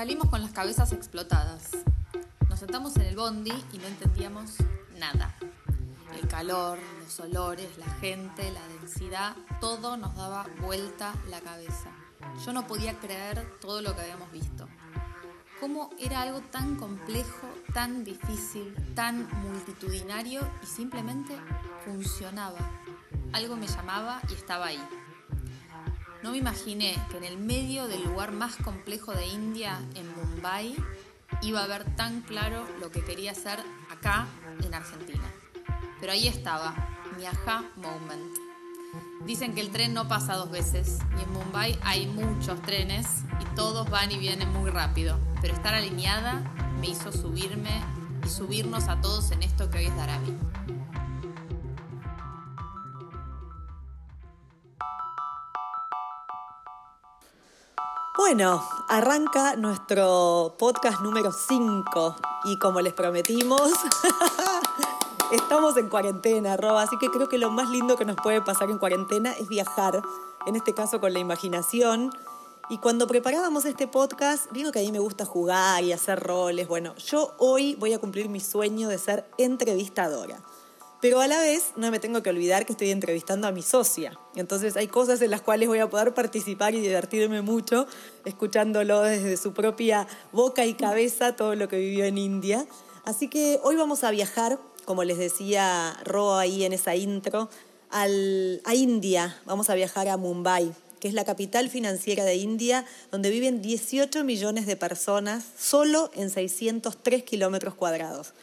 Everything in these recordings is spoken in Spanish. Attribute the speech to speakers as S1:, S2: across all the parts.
S1: Salimos con las cabezas explotadas. Nos sentamos en el bondi y no entendíamos nada. El calor, los olores, la gente, la densidad, todo nos daba vuelta la cabeza. Yo no podía creer todo lo que habíamos visto. Cómo era algo tan complejo, tan difícil, tan multitudinario y simplemente funcionaba. Algo me llamaba y estaba ahí. No me imaginé que en el medio del lugar más complejo de India, en Mumbai, iba a ver tan claro lo que quería hacer acá en Argentina. Pero ahí estaba, mi aha moment. Dicen que el tren no pasa dos veces y en Mumbai hay muchos trenes y todos van y vienen muy rápido. Pero estar alineada me hizo subirme y subirnos a todos en esto que hoy es Darami.
S2: Bueno, arranca nuestro podcast número 5 y como les prometimos, estamos en cuarentena, así que creo que lo más lindo que nos puede pasar en cuarentena es viajar, en este caso con la imaginación. Y cuando preparábamos este podcast, digo que a mí me gusta jugar y hacer roles. Bueno, yo hoy voy a cumplir mi sueño de ser entrevistadora. Pero a la vez no me tengo que olvidar que estoy entrevistando a mi socia. Entonces hay cosas en las cuales voy a poder participar y divertirme mucho escuchándolo desde su propia boca y cabeza todo lo que vivió en India. Así que hoy vamos a viajar, como les decía Ro ahí en esa intro, a India. Vamos a viajar a Mumbai, que es la capital financiera de India, donde viven 18 millones de personas solo en 603 kilómetros cuadrados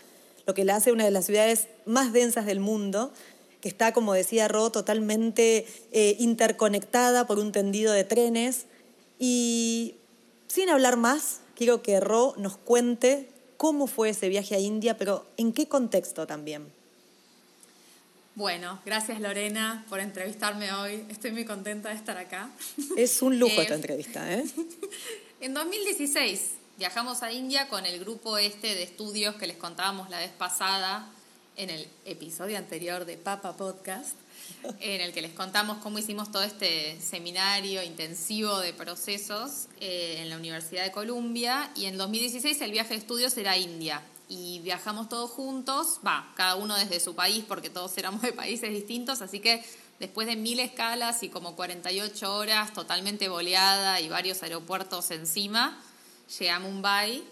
S2: lo que la hace una de las ciudades más densas del mundo, que está, como decía Ro, totalmente eh, interconectada por un tendido de trenes. Y sin hablar más, quiero que Ro nos cuente cómo fue ese viaje a India, pero en qué contexto también.
S1: Bueno, gracias Lorena por entrevistarme hoy. Estoy muy contenta de estar acá.
S2: Es un lujo esta entrevista, ¿eh?
S1: en 2016 viajamos a India con el grupo este de estudios que les contábamos la vez pasada en el episodio anterior de Papa Podcast, en el que les contamos cómo hicimos todo este seminario intensivo de procesos eh, en la Universidad de Columbia. Y en 2016 el viaje de estudios era a India. Y viajamos todos juntos, va, cada uno desde su país, porque todos éramos de países distintos, así que después de mil escalas y como 48 horas totalmente boleada y varios aeropuertos encima, llegué a Mumbai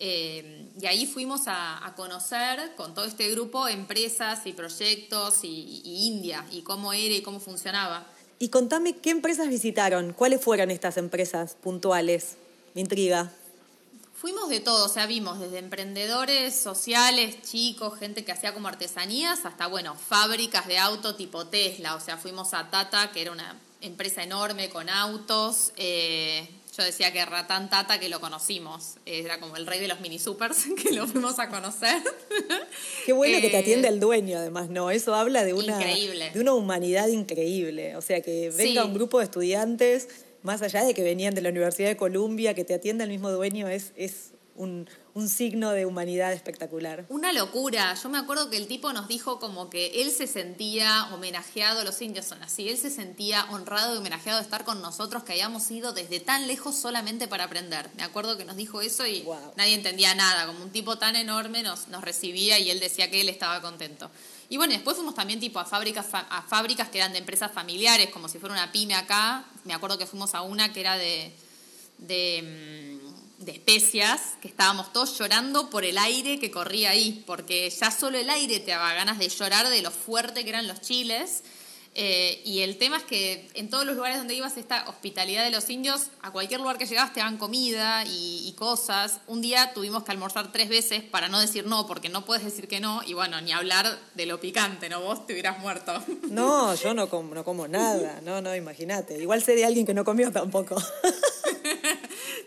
S1: eh, y ahí fuimos a, conocer con todo este grupo empresas y proyectos y, India y cómo era y cómo funcionaba.
S2: Y contame qué empresas visitaron, cuáles fueron estas empresas puntuales. Me intriga.
S1: Fuimos de todo, o sea, vimos desde emprendedores sociales, chicos, gente que hacía como artesanías, hasta, bueno, fábricas de auto tipo Tesla, o sea, fuimos a Tata, que era una empresa enorme con autos, eh, yo decía que Ratán Tata, que lo conocimos, era como el rey de los mini supers, que lo fuimos a conocer.
S2: Qué bueno que te atiende eh, el dueño, además, ¿no? Eso habla de una, de una humanidad increíble. O sea, que venga un grupo de estudiantes, más allá de que venían de la Universidad de Columbia, que te atienda el mismo dueño, es, es un, un signo de humanidad espectacular.
S1: Una locura. Yo me acuerdo que el tipo nos dijo como que él se sentía homenajeado, los indios son así, él se sentía honrado y homenajeado de estar con nosotros que habíamos ido desde tan lejos solamente para aprender. Me acuerdo que nos dijo eso y nadie entendía nada, como un tipo tan enorme nos, nos recibía y él decía que él estaba contento. Y bueno, después fuimos también tipo a fábricas, a fábricas que eran de empresas familiares, como si fuera una pyme acá. Me acuerdo que fuimos a una que era de, de mm, de especias, que estábamos todos llorando por el aire que corría ahí, porque ya solo el aire te daba ganas de llorar de lo fuerte que eran los chiles. Eh, y el tema es que en todos los lugares donde ibas, esta hospitalidad de los indios, a cualquier lugar que llegabas te daban comida y, cosas. Un día tuvimos que almorzar tres veces para no decir no, porque no puedes decir que no. Y bueno, ni hablar de lo picante, ¿no? Vos te hubieras muerto.
S2: No, yo no como, no como nada. No, no, imagínate. Igual de alguien que no comió tampoco.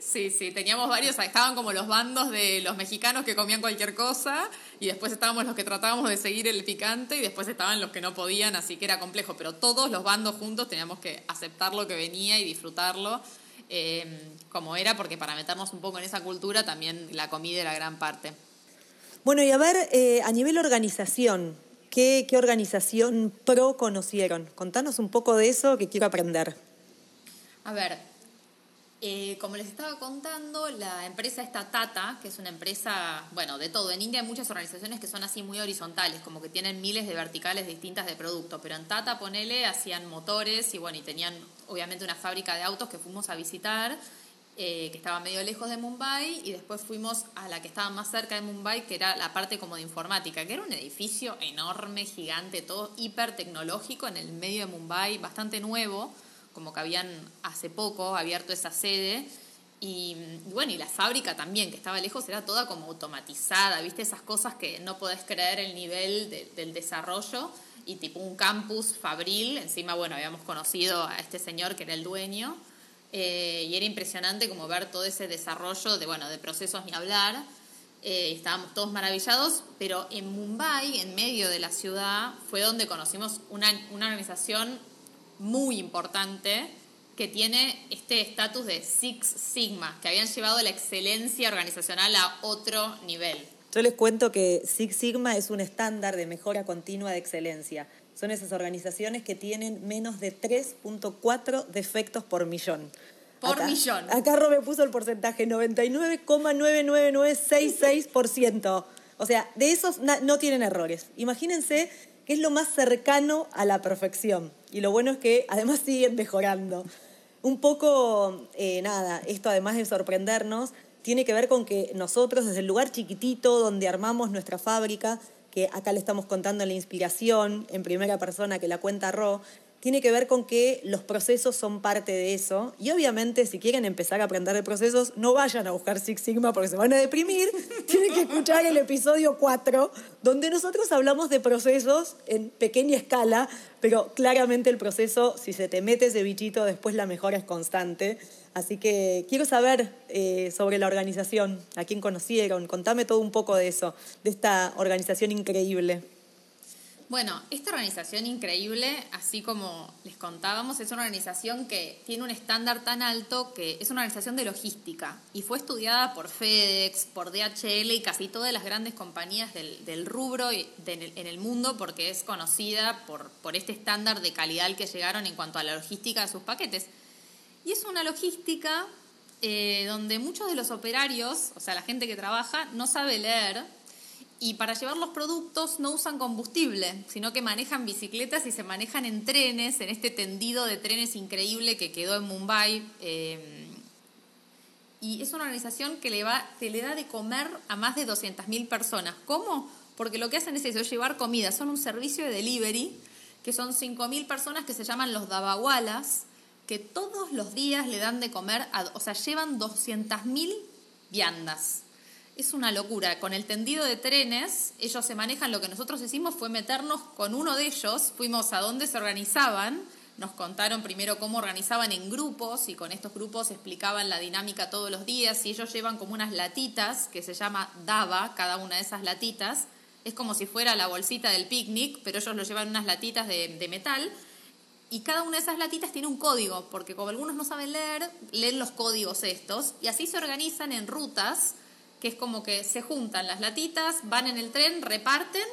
S1: Sí, sí, teníamos varios, estaban como los bandos de los mexicanos que comían cualquier cosa y después estábamos los que tratábamos de seguir el picante y después estaban los que no podían, así que era complejo, pero todos los bandos juntos teníamos que aceptar lo que venía y disfrutarlo eh, como era, porque para meternos un poco en esa cultura también la comida era gran parte.
S2: Bueno, y a ver, eh, a nivel organización, ¿qué, ¿qué organización pro conocieron? Contanos un poco de eso que quiero aprender.
S1: A ver, Eh, como les estaba contando, la empresa esta Tata, que es una empresa, bueno, de todo. En India hay muchas organizaciones que son así muy horizontales, como que tienen miles de verticales distintas de producto. Pero en Tata, ponele, hacían motores y bueno, y tenían obviamente una fábrica de autos que fuimos a visitar, eh, que estaba medio lejos de Mumbai, y después fuimos a la que estaba más cerca de Mumbai, que era la parte como de informática, que era un edificio enorme, gigante, todo hiper tecnológico en el medio de Mumbai, bastante nuevo como que habían hace poco abierto esa sede. Y, bueno, y la fábrica también, que estaba lejos, era toda como automatizada, ¿viste? Esas cosas que no podés creer el nivel del desarrollo. Y tipo un campus fabril, encima, bueno, habíamos conocido a este señor que era el dueño. Eh, y era impresionante como ver todo ese desarrollo de, bueno, de procesos ni hablar. Eh, estábamos todos maravillados, pero en Mumbai, en medio de la ciudad, fue donde conocimos una, una organización muy importante que tiene este estatus de Six Sigma, que habían llevado la excelencia organizacional a otro nivel.
S2: Yo les cuento que Six Sigma es un estándar de mejora continua de excelencia. Son esas organizaciones que tienen menos de 3.4 defectos por millón.
S1: Por millón.
S2: Acá Robe puso el porcentaje, 99,99966%. O sea, de esos no tienen errores. Imagínense es lo más cercano a la perfección. Y lo bueno es que además siguen mejorando. Un poco, eh, nada, esto además de sorprendernos, tiene que ver con que nosotros desde el lugar chiquitito donde armamos nuestra fábrica, que acá le estamos contando la inspiración en primera persona que la cuenta Ro, tiene que ver con que los procesos son parte de eso. Y obviamente, si quieren empezar a aprender de procesos, no vayan a buscar Six Sigma porque se van a deprimir. Tienen que escuchar el episodio 4, donde nosotros hablamos de procesos en pequeña escala, pero claramente el proceso, si se te mete ese bichito, después la mejora es constante. Así que quiero saber eh, sobre la organización, a quién conocieron, contame todo un poco de eso, de esta organización increíble.
S1: Bueno, esta organización increíble, así como les contábamos, es una organización que tiene un estándar tan alto que es una organización de logística y fue estudiada por FedEx, por DHL y casi todas las grandes compañías del, rubro en el mundo porque es conocida por, este estándar de calidad al que llegaron en cuanto a la logística de sus paquetes. Y es una logística eh, donde muchos de los operarios, o sea, la gente que trabaja, no sabe leer y para llevar los productos no usan combustible, sino que manejan bicicletas y se manejan en trenes, en este tendido de trenes increíble que quedó en Mumbai. Eh, y es una organización que le, va, le da de comer a más de 200.000 personas. ¿Cómo? Porque lo que hacen es eso, llevar comida. Son un servicio de delivery, que son 5.000 personas que se llaman los dabawalas, que todos los días le dan de comer, o sea, llevan 200.000 viandas es una locura. Con el tendido de trenes, ellos se manejan, lo que nosotros hicimos fue meternos con uno de ellos, fuimos a donde se organizaban, nos contaron primero cómo organizaban en grupos y con estos grupos explicaban la dinámica todos los días y ellos llevan como unas latitas que se llama DABA, cada una de esas latitas. Es como si fuera la bolsita del picnic, pero ellos lo llevan unas latitas de, de metal y cada una de esas latitas tiene un código, porque como algunos no saben leer, leen los códigos estos y así se organizan en rutas que es como que se juntan las latitas, van en el tren, reparten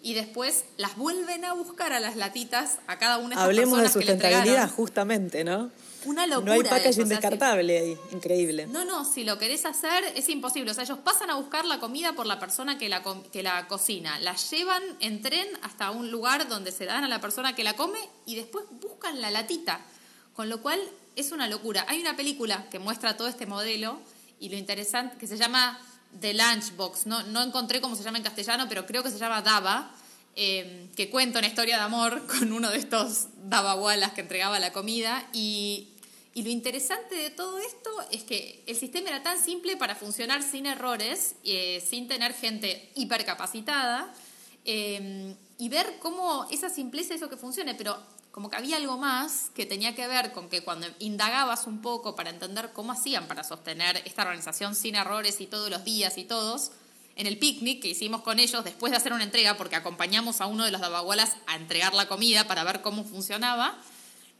S1: y después las vuelven a buscar a las latitas a cada una de esas
S2: Hablemos
S1: de
S2: sustentabilidad, justamente, ¿no?
S1: Una locura.
S2: No hay packaging descartable ahí, increíble.
S1: No, no, si lo querés hacer es imposible. O sea, ellos pasan a buscar la comida por la persona que la, que la cocina, la llevan en tren hasta un lugar donde se dan a la persona que la come y después buscan la latita. Con lo cual es una locura. Hay una película que muestra todo este modelo y lo interesante, que se llama The Lunchbox, no, no encontré cómo se llama en castellano, pero creo que se llama Dava, eh, que cuenta una historia de amor con uno de estos Davawalas que entregaba la comida. Y, y, lo interesante de todo esto es que el sistema era tan simple para funcionar sin errores, eh, sin tener gente hipercapacitada, eh, y ver cómo esa simpleza hizo que funcione, pero como que había algo más que tenía que ver con que cuando indagabas un poco para entender cómo hacían para sostener esta organización sin errores y todos los días y todos, en el picnic que hicimos con ellos después de hacer una entrega, porque acompañamos a uno de los dabagualas a entregar la comida para ver cómo funcionaba,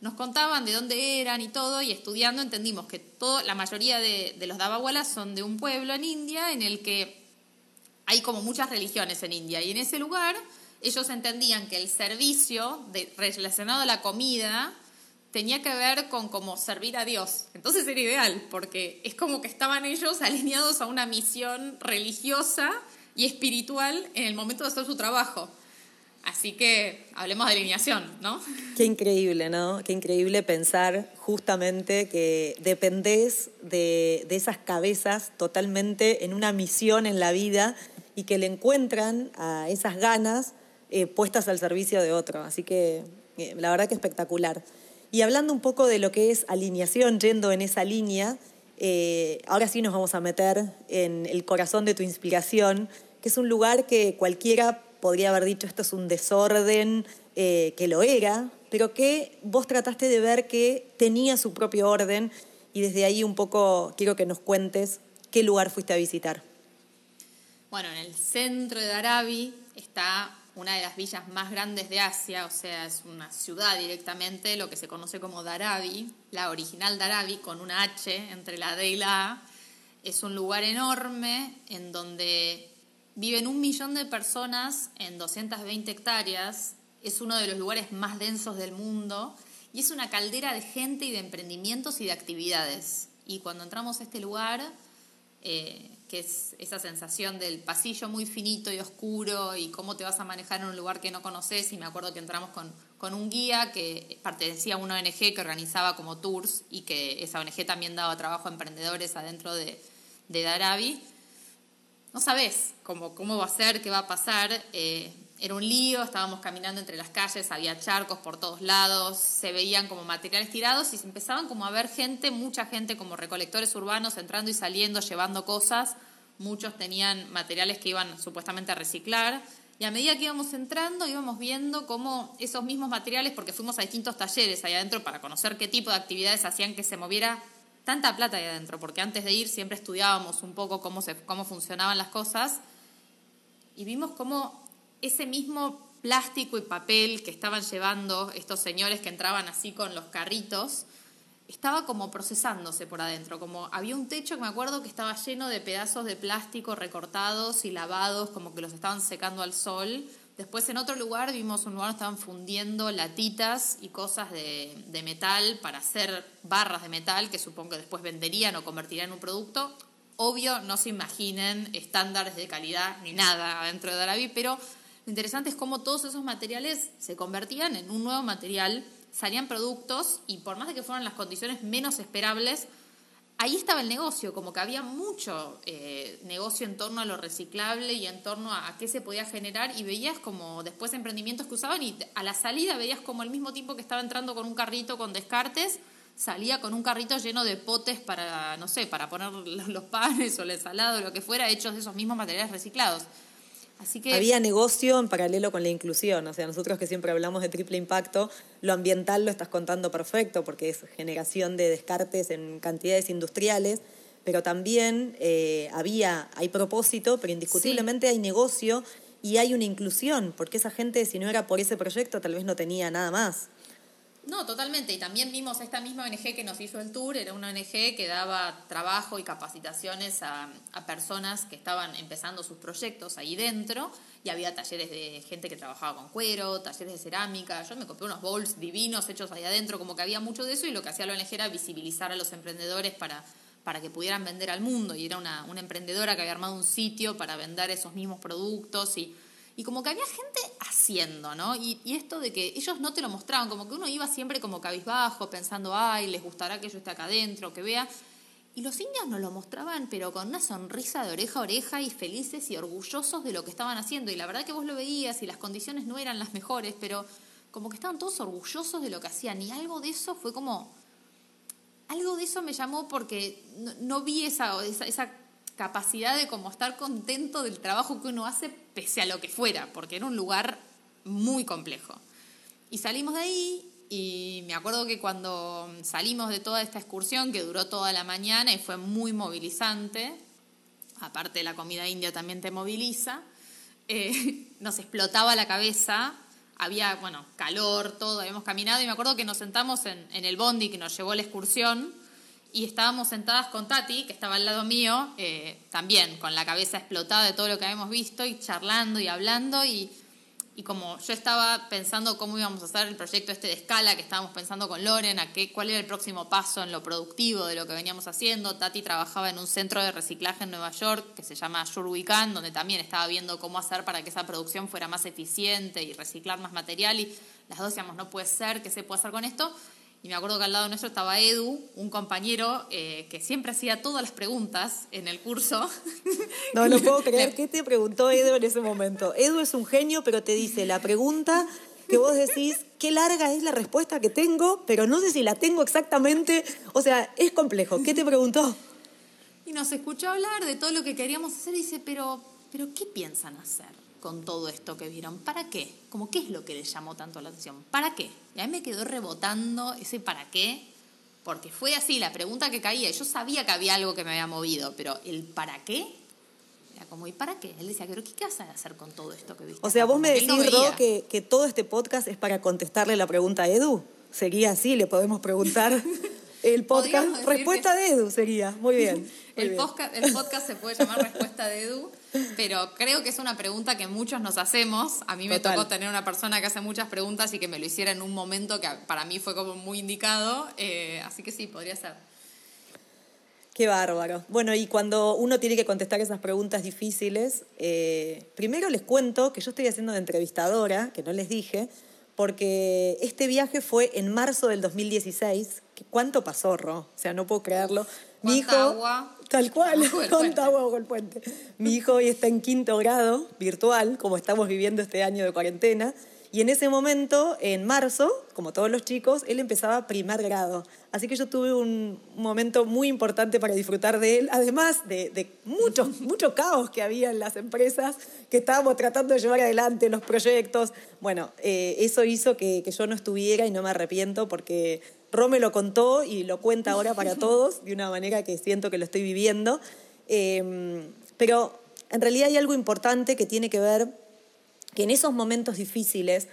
S1: nos contaban de dónde eran y todo, y estudiando entendimos que todo, la mayoría de, de los dabagualas son de un pueblo en India en el que hay como muchas religiones en India, y en ese lugar ellos entendían que el servicio relacionado a la comida tenía que ver con cómo servir a Dios. Entonces era ideal, porque es como que estaban ellos alineados a una misión religiosa y espiritual en el momento de hacer su trabajo. Así que hablemos de alineación, ¿no?
S2: Qué increíble, ¿no? Qué increíble pensar justamente que dependés de, de esas cabezas totalmente en una misión en la vida y que le encuentran a esas ganas eh, puestas al servicio de otro. Así que eh, la verdad que espectacular. Y hablando un poco de lo que es alineación, yendo en esa línea, eh, ahora sí nos vamos a meter en el corazón de tu inspiración, que es un lugar que cualquiera podría haber dicho esto es un desorden, que lo era, pero que vos trataste de ver que tenía su propio orden y desde ahí un poco quiero que nos cuentes qué lugar fuiste a visitar.
S1: Bueno, en el centro de Darabi está una de las villas más grandes de Asia, o sea, es una ciudad directamente, lo que se conoce como Darabi, la original Darabi, con una H entre la D y la A. Es un lugar enorme en donde viven un millón de personas en 220 hectáreas. Es uno de los lugares más densos del mundo y es una caldera de gente y de emprendimientos y de actividades. Y cuando entramos a este lugar, eh, que es esa sensación del pasillo muy finito y oscuro y cómo te vas a manejar en un lugar que no conoces. Y me acuerdo que entramos con, con un guía que pertenecía a una ONG que organizaba como tours y que esa ONG también daba trabajo a emprendedores adentro de, de Darabi. No sabes cómo, cómo va a ser, qué va a pasar. Eh, era un lío, estábamos caminando entre las calles, había charcos por todos lados, se veían como materiales tirados y se empezaban como a ver gente, mucha gente como recolectores urbanos entrando y saliendo, llevando cosas. Muchos tenían materiales que iban supuestamente a reciclar. Y a medida que íbamos entrando, íbamos viendo cómo esos mismos materiales, porque fuimos a distintos talleres ahí adentro para conocer qué tipo de actividades hacían que se moviera tanta plata ahí adentro, porque antes de ir siempre estudiábamos un poco cómo, se, cómo funcionaban las cosas y vimos cómo ese mismo plástico y papel que estaban llevando estos señores que entraban así con los carritos, estaba como procesándose por adentro, como había un techo que me acuerdo que estaba lleno de pedazos de plástico recortados y lavados, como que los estaban secando al sol. Después en otro lugar vimos un lugar donde estaban fundiendo latitas y cosas de, metal para hacer barras de metal que supongo que después venderían o convertirían en un producto. Obvio, no se imaginen estándares de calidad ni nada adentro de Darabi, pero lo interesante es cómo todos esos materiales se convertían en un nuevo material, salían productos y por más de que fueran las condiciones menos esperables, ahí estaba el negocio, como que había mucho eh, negocio en torno a lo reciclable y en torno a, qué se podía generar y veías como después emprendimientos que usaban y a la salida veías como el mismo tipo que estaba entrando con un carrito con descartes, salía con un carrito lleno de potes para, no sé, para poner los panes o el ensalada o lo que fuera, hechos de esos mismos materiales reciclados.
S2: Había negocio en paralelo con la inclusión, o sea, nosotros que siempre hablamos de triple impacto, lo ambiental lo estás contando perfecto porque es generación de descartes en cantidades industriales, pero también eh, había, hay propósito, pero indiscutiblemente hay negocio y hay una inclusión, porque esa gente si no era por ese proyecto tal vez no tenía nada más.
S1: No, totalmente. Y también vimos esta misma ONG que nos hizo el tour, era una ONG que daba trabajo y capacitaciones a, personas que estaban empezando sus proyectos ahí dentro. Y había talleres de gente que trabajaba con cuero, talleres de cerámica. Yo me compré unos bowls divinos hechos ahí adentro, como que había mucho de eso. Y lo que hacía la ONG era visibilizar a los emprendedores para, para que pudieran vender al mundo. Y era una, una emprendedora que había armado un sitio para vender esos mismos productos. Y y como que había gente haciendo, ¿no? Y, esto de que ellos no te lo mostraban, como que uno iba siempre como cabizbajo, pensando, ay, les gustará que yo esté acá adentro, que vea. Y los indios nos lo mostraban, pero con una sonrisa de oreja a oreja y felices y orgullosos de lo que estaban haciendo. Y la verdad que vos lo veías y las condiciones no eran las mejores, pero como que estaban todos orgullosos de lo que hacían. Y algo de eso fue como... Algo de eso me llamó porque no, vi esa, esa, esa capacidad de como estar contento del trabajo que uno hace pese a lo que fuera, porque era un lugar muy complejo. Y salimos de ahí y me acuerdo que cuando salimos de toda esta excursión, que duró toda la mañana y fue muy movilizante, aparte la comida india también te moviliza, eh, nos explotaba la cabeza, había, bueno, calor, todo, habíamos caminado y me acuerdo que nos sentamos en, el bondi que nos llevó la excursión y estábamos sentadas con Tati, que estaba al lado mío, eh, también con la cabeza explotada de todo lo que habíamos visto y charlando y hablando y y como yo estaba pensando cómo íbamos a hacer el proyecto este de escala que estábamos pensando con Loren, a qué, cuál era el próximo paso en lo productivo de lo que veníamos haciendo, Tati trabajaba en un centro de reciclaje en Nueva York que se llama Shurwican, donde también estaba viendo cómo hacer para que esa producción fuera más eficiente y reciclar más material y las dos decíamos, no puede ser, ¿qué se puede hacer con esto? Y me acuerdo que al lado nuestro estaba Edu, un compañero eh, que siempre hacía todas las preguntas en el curso.
S2: No, no puedo creer. ¿Qué te preguntó Edu en ese momento? Edu es un genio, pero te dice la pregunta que vos decís, qué larga es la respuesta que tengo, pero no sé si la tengo exactamente. O sea, es complejo. ¿Qué te preguntó?
S1: Y nos escuchó hablar de todo lo que queríamos hacer y dice, pero, pero ¿qué piensan hacer? Con todo esto que vieron? ¿Para qué? Como qué es lo que les llamó tanto la atención? ¿Para qué? Y a mí me quedó rebotando ese para qué, porque fue así la pregunta que caía. Yo sabía que había algo que me había movido, pero el para qué era como, ¿y para qué? Él decía, ¿pero qué vas a hacer con todo esto que viste?
S2: O sea, vos me decís, que, que todo este podcast es para contestarle la pregunta a Edu. Sería así, le podemos preguntar el podcast. Respuesta de Edu sería, muy bien.
S1: el, Podcast, el podcast se puede llamar Respuesta de Edu, pero creo que es una pregunta que muchos nos hacemos. A mí me tocó tener una persona que hace muchas preguntas y que me lo hiciera en un momento que para mí fue como muy indicado, eh, así que sí, podría ser.
S2: Qué bárbaro. Bueno, y cuando uno tiene que contestar esas preguntas difíciles, eh, primero les cuento que yo estoy haciendo de entrevistadora, que no les dije, porque este viaje fue en marzo del 2016. ¿Cuánto pasó, Ro? O sea, no puedo creerlo.
S1: Mi hijo, agua?
S2: Tal cual, cuánta agua bajo el puente. Mi hijo hoy está en quinto grado, virtual, como estamos viviendo este año de cuarentena. Y en ese momento, en marzo, como todos los chicos, él empezaba primer grado. Así que yo tuve un momento muy importante para disfrutar de él, además de, de mucho, mucho caos que había en las empresas que estábamos tratando de llevar adelante, los proyectos. Bueno, eh, eso hizo que, que yo no estuviera y no me arrepiento porque Ro me lo contó y lo cuenta ahora para todos de una manera que siento que lo estoy viviendo. Eh, pero en realidad hay algo importante que tiene que ver que en esos momentos difíciles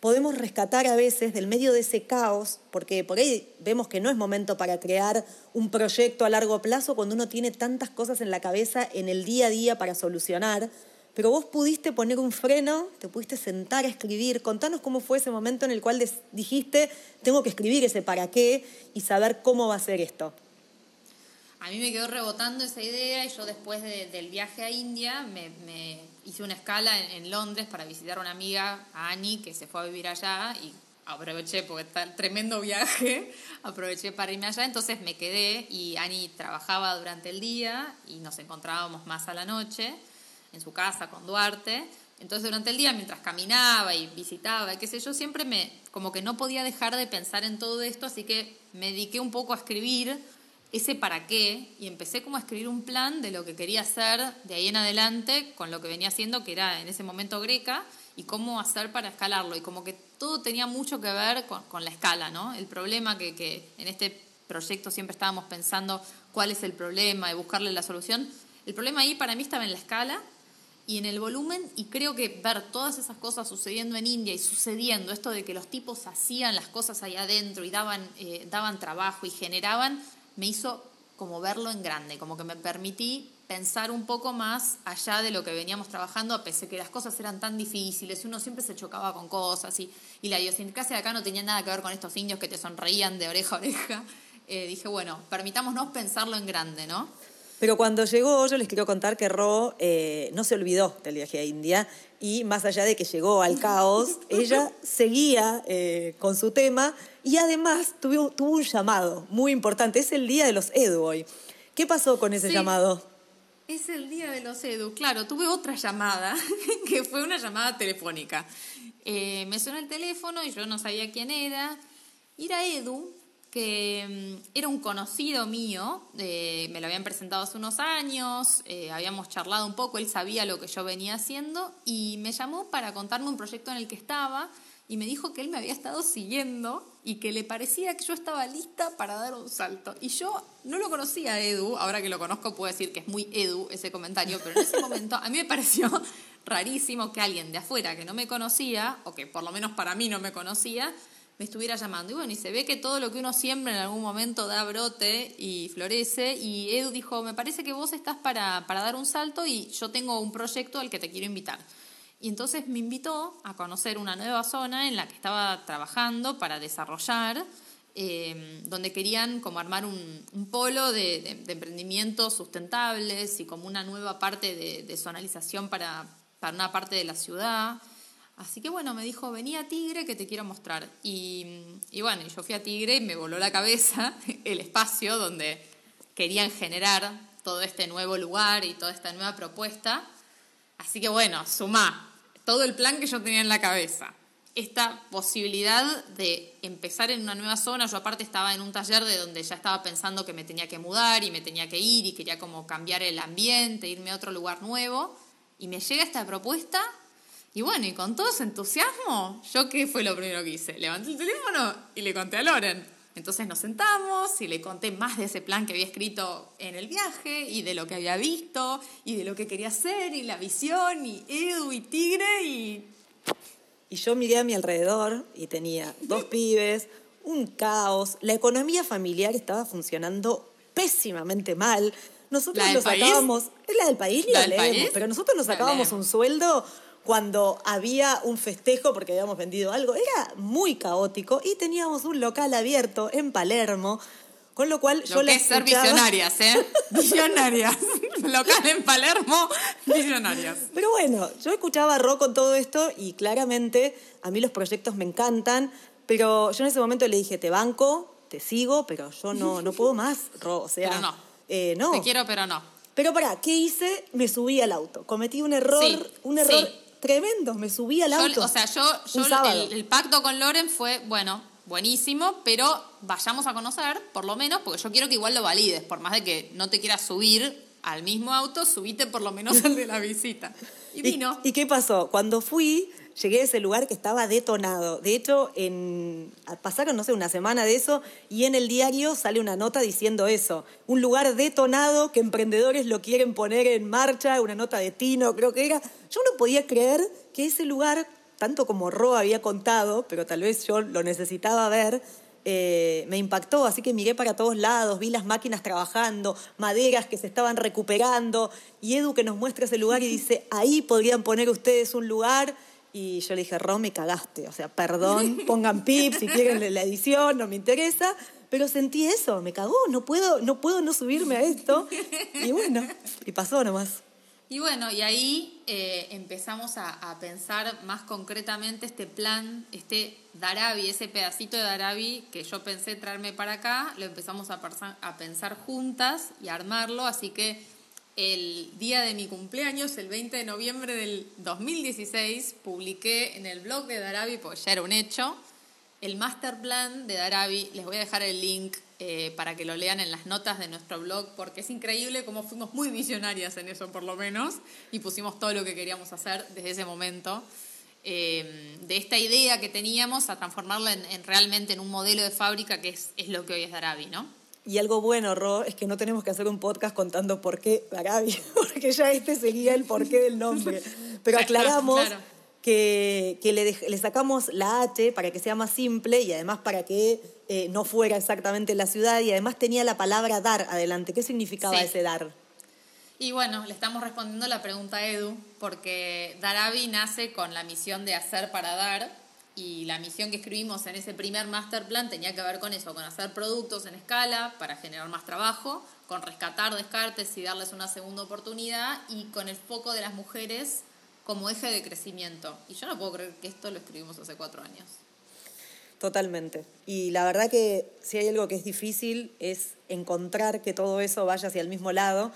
S2: podemos rescatar a veces del medio de ese caos, porque por ahí vemos que no es momento para crear un proyecto a largo plazo cuando uno tiene tantas cosas en la cabeza en el día a día para solucionar, pero vos pudiste poner un freno, te pudiste sentar a escribir. Contanos cómo fue ese momento en el cual dijiste, tengo que escribir ese para qué y saber cómo va a ser esto
S1: a mí me quedó rebotando esa idea y yo después del viaje a India me, hice una escala en, Londres para visitar a una amiga, a Annie, que se fue a vivir allá y aproveché, porque está tremendo viaje, aproveché para irme allá, entonces me quedé y Annie trabajaba durante el día y nos encontrábamos más a la noche en su casa con Duarte. Entonces durante el día, mientras caminaba y visitaba, qué sé yo, siempre me, como que no podía dejar de pensar en todo esto, así que me dediqué un poco a escribir ese para qué y empecé como a escribir un plan de lo que quería hacer de ahí en adelante con lo que venía haciendo, que era en ese momento Greca, y cómo hacer para escalarlo. Y como que todo tenía mucho que ver con, la escala, ¿no? El problema que, que, en este proyecto siempre estábamos pensando cuál es el problema y buscarle la solución. El problema ahí para mí estaba en la escala y en el volumen y creo que ver todas esas cosas sucediendo en India y sucediendo, esto de que los tipos hacían las cosas ahí adentro y daban, eh, daban trabajo y generaban, me hizo como verlo en grande, como que me permití pensar un poco más allá de lo que veníamos trabajando, a pesar que las cosas eran tan difíciles, uno siempre se chocaba con cosas y, y la idiosincrasia de acá no tenía nada que ver con estos indios que te sonreían de oreja a oreja. Eh, dije, bueno, permitámonos pensarlo en grande, ¿no?
S2: Pero cuando llegó, yo les quiero contar que Ro eh, no se olvidó del viaje a India y más allá de que llegó al caos, ella seguía eh, con su tema y además tuvo, tuvo, un llamado muy importante. Es el día de los Edu hoy. ¿Qué pasó con ese llamado?
S1: Es el día de los Edu. Claro, tuve otra llamada, que fue una llamada telefónica. Eh, me sonó el teléfono y yo no sabía quién era. Y era Edu, que mm, era un conocido mío, me lo habían presentado hace unos años, eh, habíamos charlado un poco, él sabía lo que yo venía haciendo y me llamó para contarme un proyecto en el que estaba y me dijo que él me había estado siguiendo y que le parecía que yo estaba lista para dar un salto. Y yo no lo conocía a Edu, ahora que lo conozco puedo decir que es muy Edu ese comentario, pero en ese momento a mí me pareció rarísimo que alguien de afuera que no me conocía, o que por lo menos para mí no me conocía, me estuviera llamando. Y bueno, y se ve que todo lo que uno siembra en algún momento da brote y florece. Y Edu dijo, me parece que vos estás para, para dar un salto y yo tengo un proyecto al que te quiero invitar. Y entonces me invitó a conocer una nueva zona en la que estaba trabajando para desarrollar, eh, donde querían como armar un, polo de, emprendimientos sustentables y como una nueva parte de, zonalización para, para una parte de la ciudad. Así que bueno, me dijo, vení a Tigre que te quiero mostrar. Y, y bueno, yo fui a Tigre y me voló la cabeza el espacio donde querían generar todo este nuevo lugar y toda esta nueva propuesta. Así que bueno, sumá todo el plan que yo tenía en la cabeza. Esta posibilidad de empezar en una nueva zona, yo aparte estaba en un taller de donde ya estaba pensando que me tenía que mudar y me tenía que ir y quería como cambiar el ambiente, irme a otro lugar nuevo. Y me llega esta propuesta y bueno, y con todo ese entusiasmo, ¿yo qué fue lo primero que hice? Levanté el teléfono y le conté a Loren. Entonces nos sentamos y le conté más de ese plan que había escrito en el viaje y de lo que había visto y de lo que quería hacer y la visión y Edu y Tigre y...
S2: Y yo miré a mi alrededor y tenía dos pibes, un caos, la economía familiar estaba funcionando pésimamente mal. Nosotros nos sacábamos, es la del país, ¿La leemos, pero nosotros nos sacábamos un sueldo cuando había un festejo porque habíamos vendido algo. Era muy caótico y teníamos un local abierto en Palermo. Con lo cual yo
S1: que es ser visionarias, ¿eh? Visionarias. local en Palermo, visionarias.
S2: Pero bueno, yo escuchaba rock con todo esto y claramente a mí los proyectos me encantan, pero yo en ese momento le dije, te banco, te sigo, pero yo no, no puedo más, Ro. O sea,
S1: pero no.
S2: Eh, no.
S1: Te quiero, pero no.
S2: Pero para, ¿qué hice? Me subí al auto. Cometí un error, un error tremendo, me subí al auto.
S1: o sea, yo, el, pacto con Loren fue, bueno, buenísimo, pero vayamos a conocer, por lo menos, porque yo quiero que igual lo valides, por más de que no te quieras subir al mismo auto, subite por lo menos al de la visita. Y vino.
S2: ¿Y, qué pasó? Cuando fui, llegué a ese lugar que estaba detonado. De hecho, en, pasaron, no sé, una semana de eso y en el diario sale una nota diciendo eso. Un lugar detonado que emprendedores lo quieren poner en marcha, una nota de Tino, creo que era. Yo no podía creer que ese lugar, tanto como Ro había contado, pero tal vez yo lo necesitaba ver, eh, me impactó, así que miré para todos lados, vi las máquinas trabajando, maderas que se estaban recuperando, y Edu que nos muestra ese lugar y dice, ahí podrían poner ustedes un lugar. Y yo le dije, Ro, me cagaste, o sea, perdón, pongan pip si quieren la edición, no me interesa, pero sentí eso, me cagó, no puedo, no puedo no subirme a esto. Y bueno, y pasó nomás.
S1: Y bueno, y ahí eh, empezamos a, pensar más concretamente este plan, este Darabi, ese pedacito de Darabi que yo pensé traerme para acá, lo empezamos a, a pensar juntas y a armarlo, así que el día de mi cumpleaños, el 20 de noviembre del 2016, publiqué en el blog de Darabi, porque ya era un hecho, el master plan de Darabi. Les voy a dejar el link eh, para que lo lean en las notas de nuestro blog, porque es increíble cómo fuimos muy visionarias en eso, por lo menos, y pusimos todo lo que queríamos hacer desde ese momento. Eh, de esta idea que teníamos a transformarla en, realmente en un modelo de fábrica que es, es lo que hoy es Darabi, ¿no?
S2: Y algo bueno, Ro, es que no tenemos que hacer un podcast contando por qué Darabi, porque ya este sería el porqué del nombre. Pero aclaramos que, le, sacamos la H para que sea más simple y además para que eh, no fuera exactamente la ciudad y además tenía la palabra dar adelante. ¿Qué significaba ese dar?
S1: Y bueno, le estamos respondiendo la pregunta a Edu, porque Darabi nace con la misión de hacer para dar y la misión que escribimos en ese primer master plan tenía que ver con eso, con hacer productos en escala para generar más trabajo, con rescatar descartes y darles una segunda oportunidad y con el foco de las mujeres como eje de crecimiento. Y yo no puedo creer que esto lo escribimos hace cuatro años.
S2: Totalmente. Y la verdad que si hay algo que es difícil es encontrar que todo eso vaya hacia el mismo lado,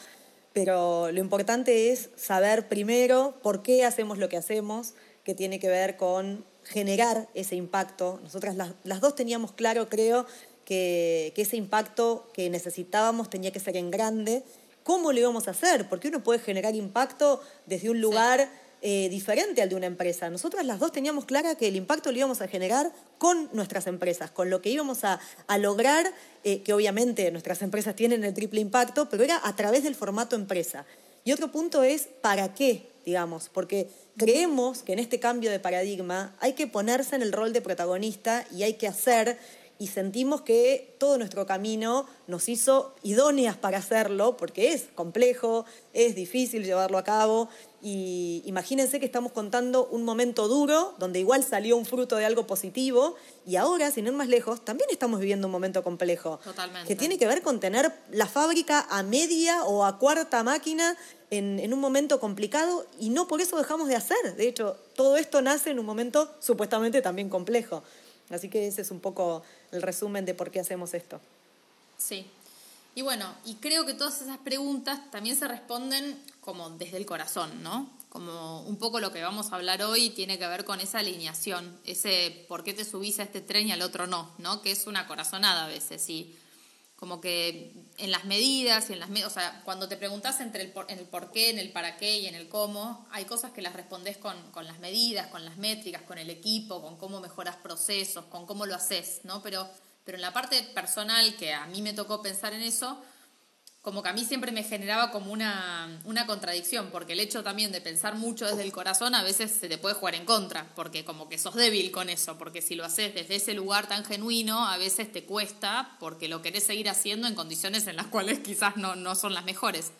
S2: pero lo importante es saber primero por qué hacemos lo que hacemos, que tiene que ver con generar ese impacto. Nosotras las, dos teníamos claro, creo, que, ese impacto que necesitábamos tenía que ser en grande. ¿Cómo lo íbamos a hacer? Porque uno puede generar impacto desde un lugar... Eh, diferente al de una empresa. Nosotras las dos teníamos clara que el impacto lo íbamos a generar con nuestras empresas, con lo que íbamos a, lograr, eh, que obviamente nuestras empresas tienen el triple impacto, pero era a través del formato empresa. Y otro punto es, ¿para qué? Digamos, porque creemos que en este cambio de paradigma hay que ponerse en el rol de protagonista y hay que hacer y sentimos que todo nuestro camino nos hizo idóneas para hacerlo, porque es complejo, es difícil llevarlo a cabo. Y imagínense que estamos contando un momento duro, donde igual salió un fruto de algo positivo, y ahora, sin ir más lejos, también estamos viviendo un momento complejo.
S1: Totalmente.
S2: Que tiene que ver con tener la fábrica a media o a cuarta máquina en, en un momento complicado, y no por eso dejamos de hacer. De hecho, todo esto nace en un momento supuestamente también complejo. Así que ese es un poco el resumen de por qué hacemos esto.
S1: Sí. Y bueno, y creo que todas esas preguntas también se responden como desde el corazón, ¿no? Como un poco lo que vamos a hablar hoy tiene que ver con esa alineación, ese por qué te subís a este tren y al otro no, ¿no? Que es una corazonada a veces, y como que en las medidas y en las o sea, cuando te preguntas entre el por, el por qué, en el para qué y en el cómo, hay cosas que las respondes con, con las medidas, con las métricas, con el equipo, con cómo mejoras procesos, con cómo lo haces, ¿no? Pero, pero en la parte personal, que a mí me tocó pensar en eso, como que a mí siempre me generaba como una, una contradicción, porque el hecho también de pensar mucho desde el corazón a veces se te puede jugar en contra, porque como que sos débil con eso, porque si lo haces desde ese lugar tan genuino, a veces te cuesta, porque lo querés seguir haciendo en condiciones en las cuales quizás no, no son las mejores.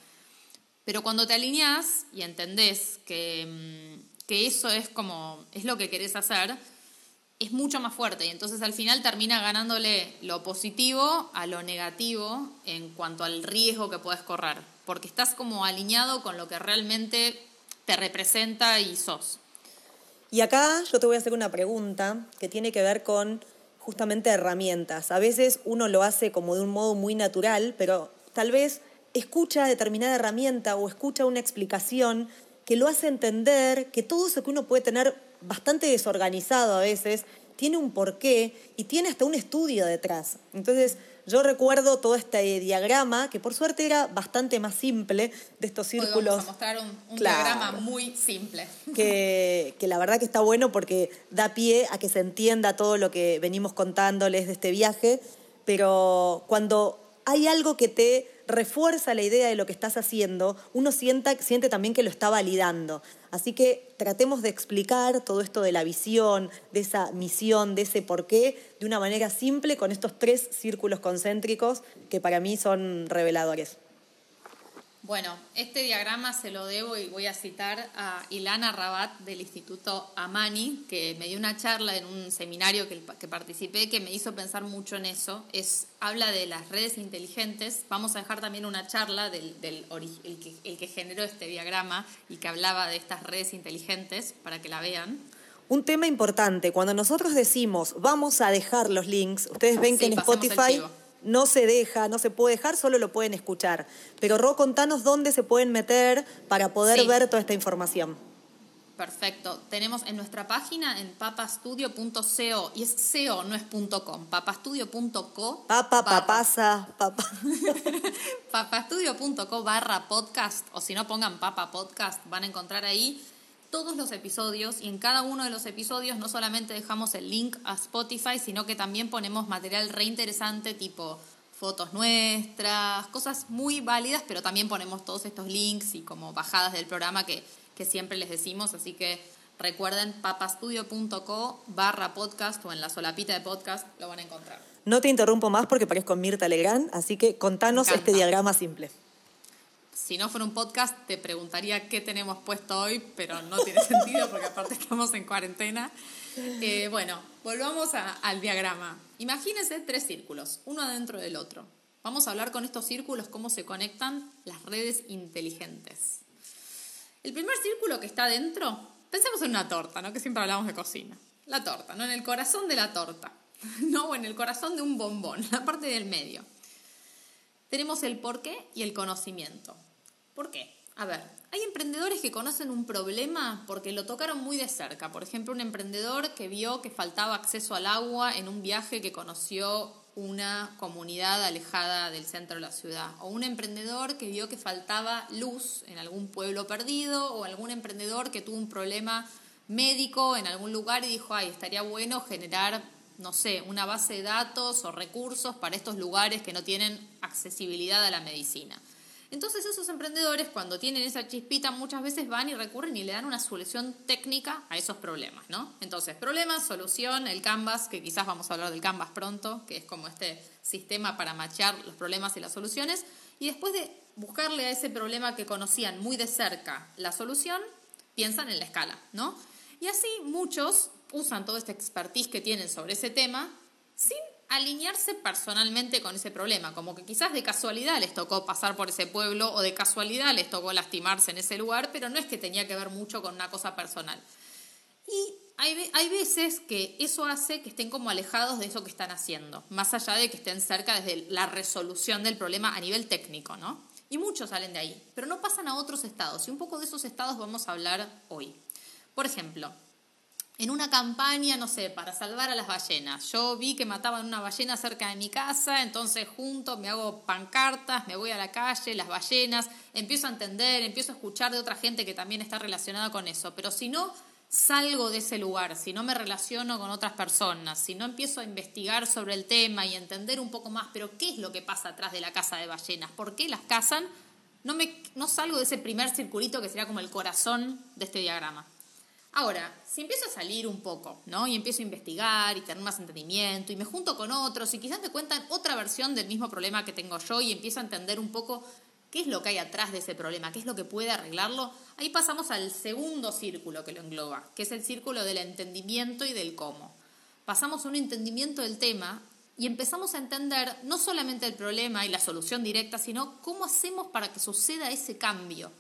S1: Pero cuando te alineás y entendés que, mm, que eso es como, es lo que querés hacer, es mucho más fuerte y entonces al final termina ganándole lo positivo a lo negativo en cuanto al riesgo que puedes correr, porque estás como alineado con lo que realmente te representa y sos.
S2: Y acá yo te voy a hacer una pregunta que tiene que ver con justamente herramientas. A veces uno lo hace como de un modo muy natural, pero tal vez escucha determinada herramienta o escucha una explicación que lo hace entender que todo eso que uno puede tener bastante desorganizado a veces, tiene un porqué y tiene hasta un estudio detrás. Entonces, yo recuerdo todo este diagrama, que por suerte era bastante más simple, de estos círculos. Hoy
S1: vamos a mostrar un, diagrama muy simple.
S2: Que, que, la verdad que está bueno porque da pie a que se entienda todo lo que venimos contándoles de este viaje, pero cuando hay algo que te refuerza la idea de lo que estás haciendo, uno sienta, siente también que lo está validando. Así que tratemos de explicar todo esto de la visión, de esa misión, de ese porqué, de una manera simple con estos tres círculos concéntricos que para mí son reveladores.
S1: Bueno, este diagrama se lo debo y voy a citar a Ilana Rabat del Instituto Amani, que me dio una charla en un seminario que, que participé que me hizo pensar mucho en eso. Es, habla de las redes inteligentes. Vamos a dejar también una charla del, del el, que, el que generó este diagrama y que hablaba de estas redes inteligentes para que la vean.
S2: Un tema importante, cuando nosotros decimos vamos a dejar los links, ustedes ven que en Spotify no se deja, no se puede dejar, solo lo pueden escuchar. Pero Ro, contanos dónde se pueden meter para poder ver toda esta información.
S1: Perfecto. Tenemos en nuestra página en papastudio.co, y es SEO, no es .com, papastudio.co.
S2: Papa, papasa, papa.
S1: papastudio.co barra podcast, o si no pongan papa podcast, van a encontrar ahí todos los episodios y en cada uno de los episodios no solamente dejamos el link a Spotify, sino que también ponemos material reinteresante tipo fotos nuestras, cosas muy válidas, pero también ponemos todos estos links y como bajadas del programa que, que siempre les decimos, así que recuerden papastudio.co barra podcast o en la solapita de podcast lo van a encontrar.
S2: No te interrumpo más porque parezco Mirta Legrand, así que contanos este diagrama simple
S1: si no fuera un podcast, te preguntaría qué tenemos puesto hoy, pero no tiene sentido porque aparte estamos en cuarentena. Eh, bueno, volvamos al diagrama. Imagínense tres círculos, uno adentro del otro. Vamos a hablar con estos círculos cómo se conectan las redes inteligentes. El primer círculo que está adentro, pensemos en una torta, ¿no? Que siempre hablamos de cocina. La torta, ¿no? En el corazón de la torta, ¿no? En el corazón de un bombón, la parte del medio. Tenemos el porqué y el conocimiento. ¿Por qué? A ver, hay emprendedores que conocen un problema porque lo tocaron muy de cerca. Por ejemplo, un emprendedor que vio que faltaba acceso al agua en un viaje que conoció una comunidad alejada del centro de la ciudad. O un emprendedor que vio que faltaba luz en algún pueblo perdido. O algún emprendedor que tuvo un problema médico en algún lugar y dijo, ay, estaría bueno generar, no sé, una base de datos o recursos para estos lugares que no tienen accesibilidad a la medicina. Entonces esos emprendedores cuando tienen esa chispita muchas veces van y recurren y le dan una solución técnica a esos problemas, ¿no? Entonces, problemas, solución, el Canvas, que quizás vamos a hablar del Canvas pronto, que es como este sistema para machear los problemas y las soluciones, y después de buscarle a ese problema que conocían muy de cerca la solución, piensan en la escala, ¿no? Y así muchos usan todo este expertise que tienen sobre ese tema alinearse personalmente con ese problema, como que quizás de casualidad les tocó pasar por ese pueblo o de casualidad les tocó lastimarse en ese lugar, pero no es que tenía que ver mucho con una cosa personal. Y hay, hay veces que eso hace que estén como alejados de eso que están haciendo, más allá de que estén cerca desde la resolución del problema a nivel técnico, ¿no? Y muchos salen de ahí, pero no pasan a otros estados, y un poco de esos estados vamos a hablar hoy. Por ejemplo, en una campaña, no sé, para salvar a las ballenas. Yo vi que mataban una ballena cerca de mi casa, entonces junto me hago pancartas, me voy a la calle, las ballenas, empiezo a entender, empiezo a escuchar de otra gente que también está relacionada con eso. Pero si no salgo de ese lugar, si no me relaciono con otras personas, si no empiezo a investigar sobre el tema y entender un poco más, pero qué es lo que pasa atrás de la casa de ballenas, por qué las cazan, no, me, no salgo de ese primer circulito que sería como el corazón de este diagrama. Ahora, si empiezo a salir un poco, ¿no? Y empiezo a investigar y tener más entendimiento y me junto con otros y quizás me cuentan otra versión del mismo problema que tengo yo y empiezo a entender un poco qué es lo que hay atrás de ese problema, qué es lo que puede arreglarlo, ahí pasamos al segundo círculo que lo engloba, que es el círculo del entendimiento y del cómo. Pasamos a un entendimiento del tema y empezamos a entender no solamente el problema y la solución directa, sino cómo hacemos para que suceda ese cambio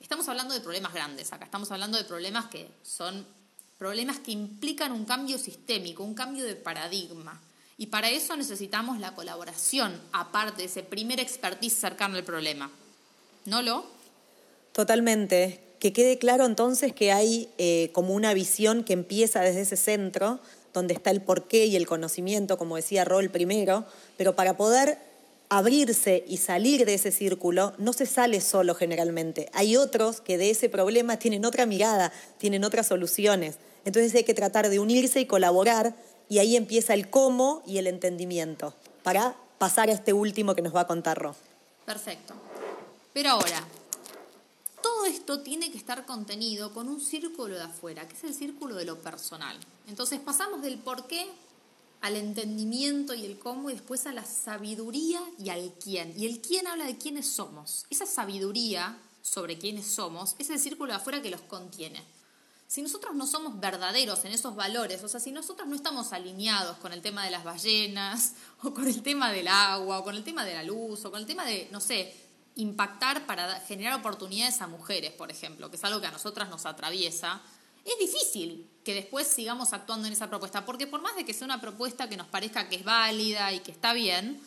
S1: Estamos hablando de problemas grandes acá, estamos hablando de problemas que son problemas que implican un cambio sistémico, un cambio de paradigma. Y para eso necesitamos la colaboración, aparte de ese primer expertise cercano al problema. ¿No lo?
S2: Totalmente. Que quede claro entonces que hay eh, como una visión que empieza desde ese centro, donde está el porqué y el conocimiento, como decía Rol primero, pero para poder abrirse y salir de ese círculo, no se sale solo generalmente. Hay otros que de ese problema tienen otra mirada, tienen otras soluciones. Entonces hay que tratar de unirse y colaborar y ahí empieza el cómo y el entendimiento para pasar a este último que nos va a contar Ro.
S1: Perfecto. Pero ahora, todo esto tiene que estar contenido con un círculo de afuera, que es el círculo de lo personal. Entonces pasamos del por qué al entendimiento y el cómo y después a la sabiduría y al quién. Y el quién habla de quiénes somos. Esa sabiduría sobre quiénes somos es el círculo de afuera que los contiene. Si nosotros no somos verdaderos en esos valores, o sea, si nosotros no estamos alineados con el tema de las ballenas, o con el tema del agua, o con el tema de la luz, o con el tema de, no sé, impactar para generar oportunidades a mujeres, por ejemplo, que es algo que a nosotras nos atraviesa, es difícil que después sigamos actuando en esa propuesta, porque por más de que sea una propuesta que nos parezca que es válida y que está bien,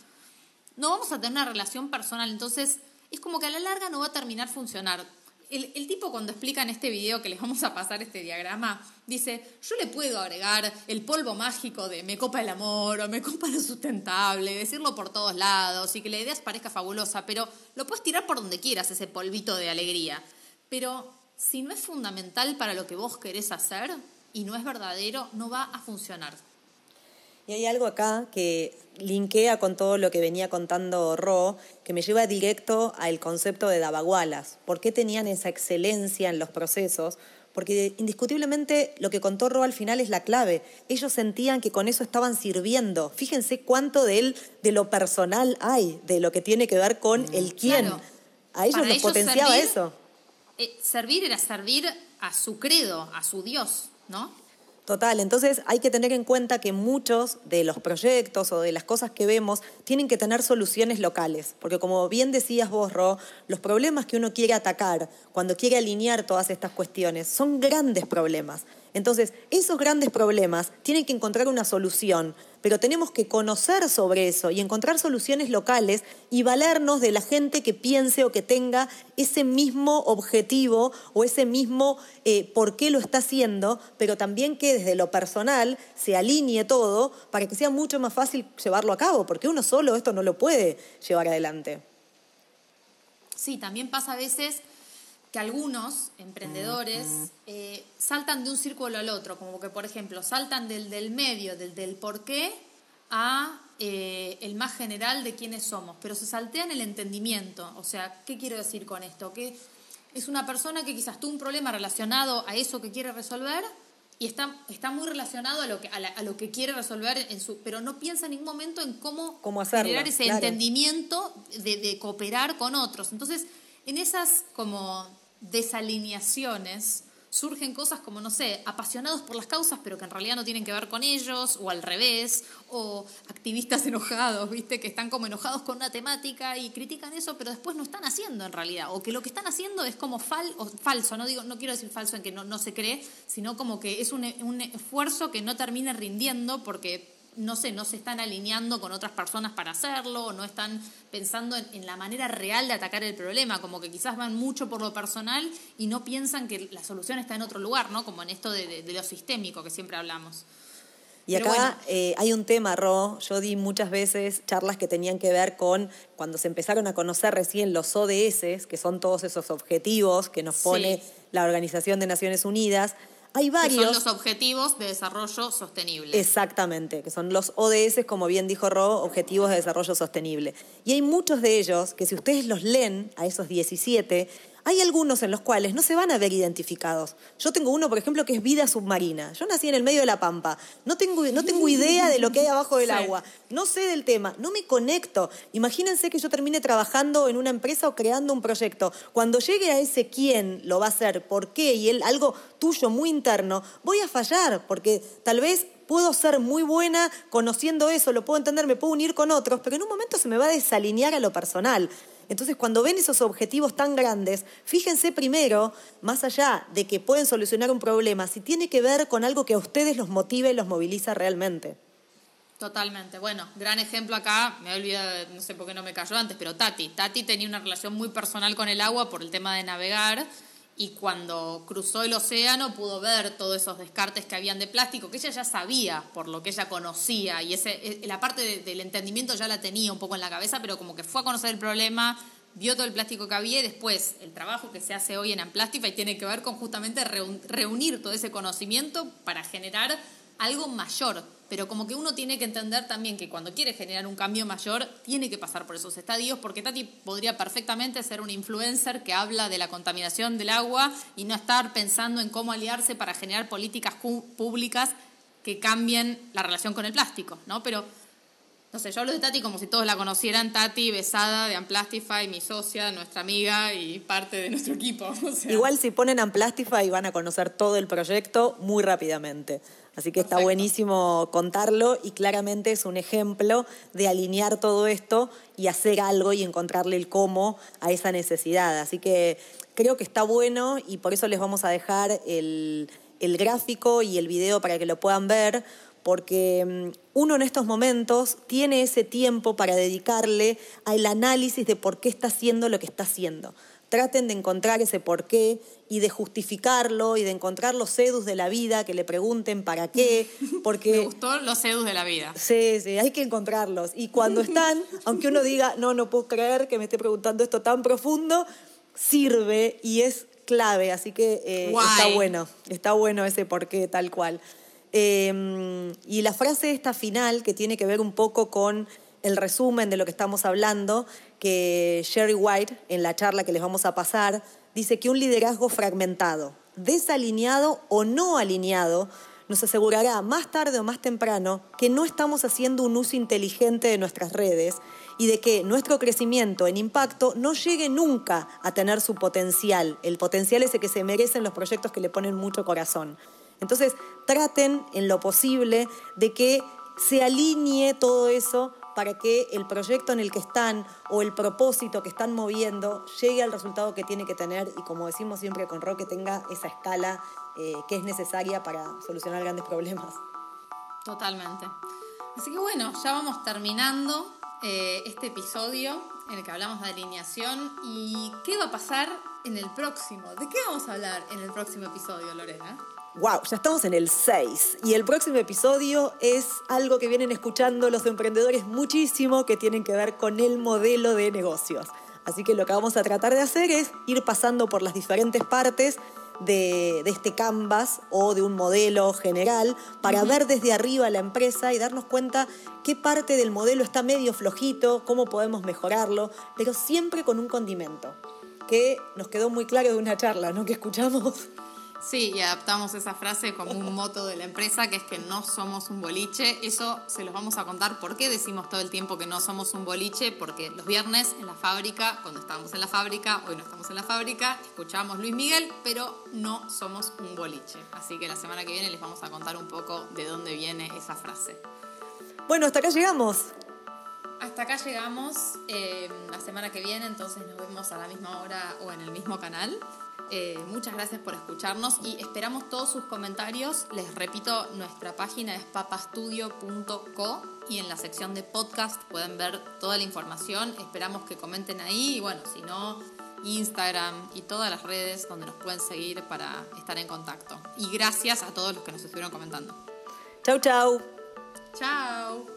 S1: no vamos a tener una relación personal, entonces es como que a la larga no va a terminar funcionar. El, el, tipo cuando explica en este video que les vamos a pasar este diagrama, dice, yo le puedo agregar el polvo mágico de me copa el amor o me copa lo sustentable, decirlo por todos lados y que la idea parezca fabulosa, pero lo puedes tirar por donde quieras ese polvito de alegría. Pero si no es fundamental para lo que vos querés hacer y no es verdadero, no va a funcionar.
S2: Y hay algo acá que linkea con todo lo que venía contando Ro, que me lleva directo al concepto de Dabagualas. ¿Por qué tenían esa excelencia en los procesos? Porque indiscutiblemente lo que contó Ro al final es la clave. Ellos sentían que con eso estaban sirviendo. Fíjense cuánto de él, de lo personal hay, de lo que tiene que ver con el quién. A ellos les potenciaba eso
S1: eh, servir era servir a su credo, a su Dios, ¿no?
S2: Total, entonces hay que tener en cuenta que muchos de los proyectos o de las cosas que vemos tienen que tener soluciones locales, porque como bien decías vos, Ro, los problemas que uno quiere atacar cuando quiere alinear todas estas cuestiones son grandes problemas. Entonces, esos grandes problemas tienen que encontrar una solución, pero tenemos que conocer sobre eso y encontrar soluciones locales y valernos de la gente que piense o que tenga ese mismo objetivo o ese mismo eh, por qué lo está haciendo, pero también que desde lo personal se alinee todo para que sea mucho más fácil llevarlo a cabo, porque uno solo esto no lo puede llevar adelante.
S1: Sí, también pasa a veces que algunos emprendedores eh, saltan de un círculo al otro, como que, por ejemplo, saltan del del medio, del del por qué, a eh, el más general de quiénes somos, pero se saltean el entendimiento. O sea, ¿qué quiero decir con esto? Que es una persona que quizás tuvo un problema relacionado a eso que quiere resolver y está, está muy relacionado a lo que, a, lo que quiere resolver, en su, pero no piensa en ningún momento en cómo, generar ese entendimiento de, de cooperar con otros. Entonces, en esas como desalineaciones, surgen cosas como, no sé, apasionados por las causas, pero que en realidad no tienen que ver con ellos, o al revés, o activistas enojados, ¿viste? Que están como enojados con una temática y critican eso, pero después no están haciendo en realidad, o que lo que están haciendo es como fal, o falso, no, digo, no quiero decir falso en que no, no se cree, sino como que es un, un esfuerzo que no termina rindiendo porque no sé, no se están alineando con otras personas para hacerlo, o no están pensando en, la manera real de atacar el problema, como que quizás van mucho por lo personal y no piensan que la solución está en otro lugar, ¿no? Como en esto de, lo sistémico que siempre hablamos.
S2: Y acá eh, hay un tema, Ro, yo di muchas veces charlas que tenían que ver con cuando se empezaron a conocer recién los ODS, que son todos esos objetivos que nos pone la Organización de Naciones Unidas, hay varios. Que
S1: son los Objetivos de Desarrollo Sostenible.
S2: Exactamente, que son los ODS, como bien dijo Ro, Objetivos de Desarrollo Sostenible. Y hay muchos de ellos que si ustedes los leen, a esos 17, hay algunos en los cuales no se van a ver identificados. Yo tengo uno, por ejemplo, que es vida submarina. Yo nací en el medio de la pampa. No tengo, no tengo idea de lo que hay abajo del agua. No sé del tema. No me conecto. Imagínense que yo termine trabajando en una empresa o creando un proyecto. Cuando llegue a ese quién lo va a hacer, por qué, y él, algo tuyo muy interno, voy a fallar, porque tal vez puedo ser muy buena conociendo eso, lo puedo entender, me puedo unir con otros, pero en un momento se me va a desalinear a lo personal. Entonces, cuando ven esos objetivos tan grandes, fíjense primero, más allá de que pueden solucionar un problema, si tiene que ver con algo que a ustedes los motive y los moviliza realmente.
S1: Totalmente. Bueno, gran ejemplo acá, me he olvidado, no sé por qué no me cayó antes, pero Tati. Tati tenía una relación muy personal con el agua por el tema de navegar y cuando cruzó el océano pudo ver todos esos descartes que habían de plástico, que ella ya sabía por lo que ella conocía y ese, eh, la parte del entendimiento ya la tenía un poco en la cabeza, pero como que fue a conocer el problema, vio todo el plástico que había y después el trabajo que se hace hoy en Amplastify tiene que ver con justamente reunir todo ese conocimiento para generar algo mayor, pero como que uno tiene que entender también que cuando quiere generar un cambio mayor, tiene que pasar por esos estadios, porque Tati podría perfectamente ser un influencer que habla de la contaminación del agua y no estar pensando en cómo aliarse para generar políticas públicas que cambien la relación con el plástico, ¿no? Pero no sé, yo hablo de Tati como si todos la conocieran. Tati, besada de Amplastify, mi socia, nuestra amiga y parte de nuestro equipo.
S2: Igual si ponen Amplastify van a conocer todo el proyecto muy rápidamente. Así que está buenísimo contarlo y claramente es un ejemplo de alinear todo esto y hacer algo y encontrarle el cómo a esa necesidad. Así que creo que está bueno y por eso les vamos a dejar el, el gráfico y el video para que lo puedan ver porque mm, uno en estos momentos tiene ese tiempo para dedicarle al análisis de por qué está haciendo lo que está haciendo. Traten de encontrar ese por qué y de justificarlo y de encontrar los sedus de la vida, que le pregunten para qué, porque...
S1: Me gustó los sedus de la vida.
S2: Sí, sí, hay que encontrarlos. Y cuando están, aunque uno diga, no, no puedo creer que me esté preguntando esto tan profundo, sirve y es clave, así que eh, está bueno, está bueno ese por qué tal cual. Em, y la frase esta final, que tiene que ver un poco con el resumen de lo que estamos hablando, que Sherry White, en la charla que les vamos a pasar, dice que un liderazgo fragmentado, desalineado o no alineado, nos asegurará más tarde o más temprano que no estamos haciendo un uso inteligente de nuestras redes y de que nuestro crecimiento en impacto no llegue nunca a tener su potencial, el potencial ese que se merecen los proyectos que le ponen mucho corazón. Entonces, traten en lo posible de que se alinee todo eso para que el proyecto en el que están o el propósito que están moviendo llegue al resultado que tiene que tener y como decimos siempre con Roque tenga esa escala eh, que es necesaria para solucionar grandes problemas.
S1: Totalmente. Así que bueno, ya vamos terminando eh, este episodio en el que hablamos de alineación y qué va a pasar en el próximo. ¿De qué vamos a hablar en el próximo episodio, Lorena?
S2: Wow, ya estamos en el 6 y el próximo episodio es algo que vienen escuchando los emprendedores muchísimo que tienen que ver con el modelo de negocios. Así que lo que vamos a tratar de hacer es ir pasando por las diferentes partes de, este canvas o de un modelo general para ver desde arriba la empresa y darnos cuenta qué parte del modelo está medio flojito, cómo podemos mejorarlo, pero siempre con un condimento, que nos quedó muy claro de una charla ¿no? que escuchamos.
S1: Sí, y adaptamos esa frase como un moto de la empresa, que es que no somos un boliche. Eso se los vamos a contar por qué decimos todo el tiempo que no somos un boliche, porque los viernes en la fábrica, cuando estábamos en la fábrica, hoy no estamos en la fábrica, escuchamos Luis Miguel, pero no somos un boliche. Así que la semana que viene les vamos a contar un poco de dónde viene esa frase.
S2: Bueno, hasta acá llegamos.
S1: Hasta acá llegamos. Eh, la semana que viene, entonces nos vemos a la misma hora o en el mismo canal. Eh, muchas gracias por escucharnos y esperamos todos sus comentarios. Les repito, nuestra página es papastudio.co y en la sección de podcast pueden ver toda la información. Esperamos que comenten ahí y bueno, si no, Instagram y todas las redes donde nos pueden seguir para estar en contacto. Y gracias a todos los que nos estuvieron comentando.
S2: Chau, chau.
S1: Chao.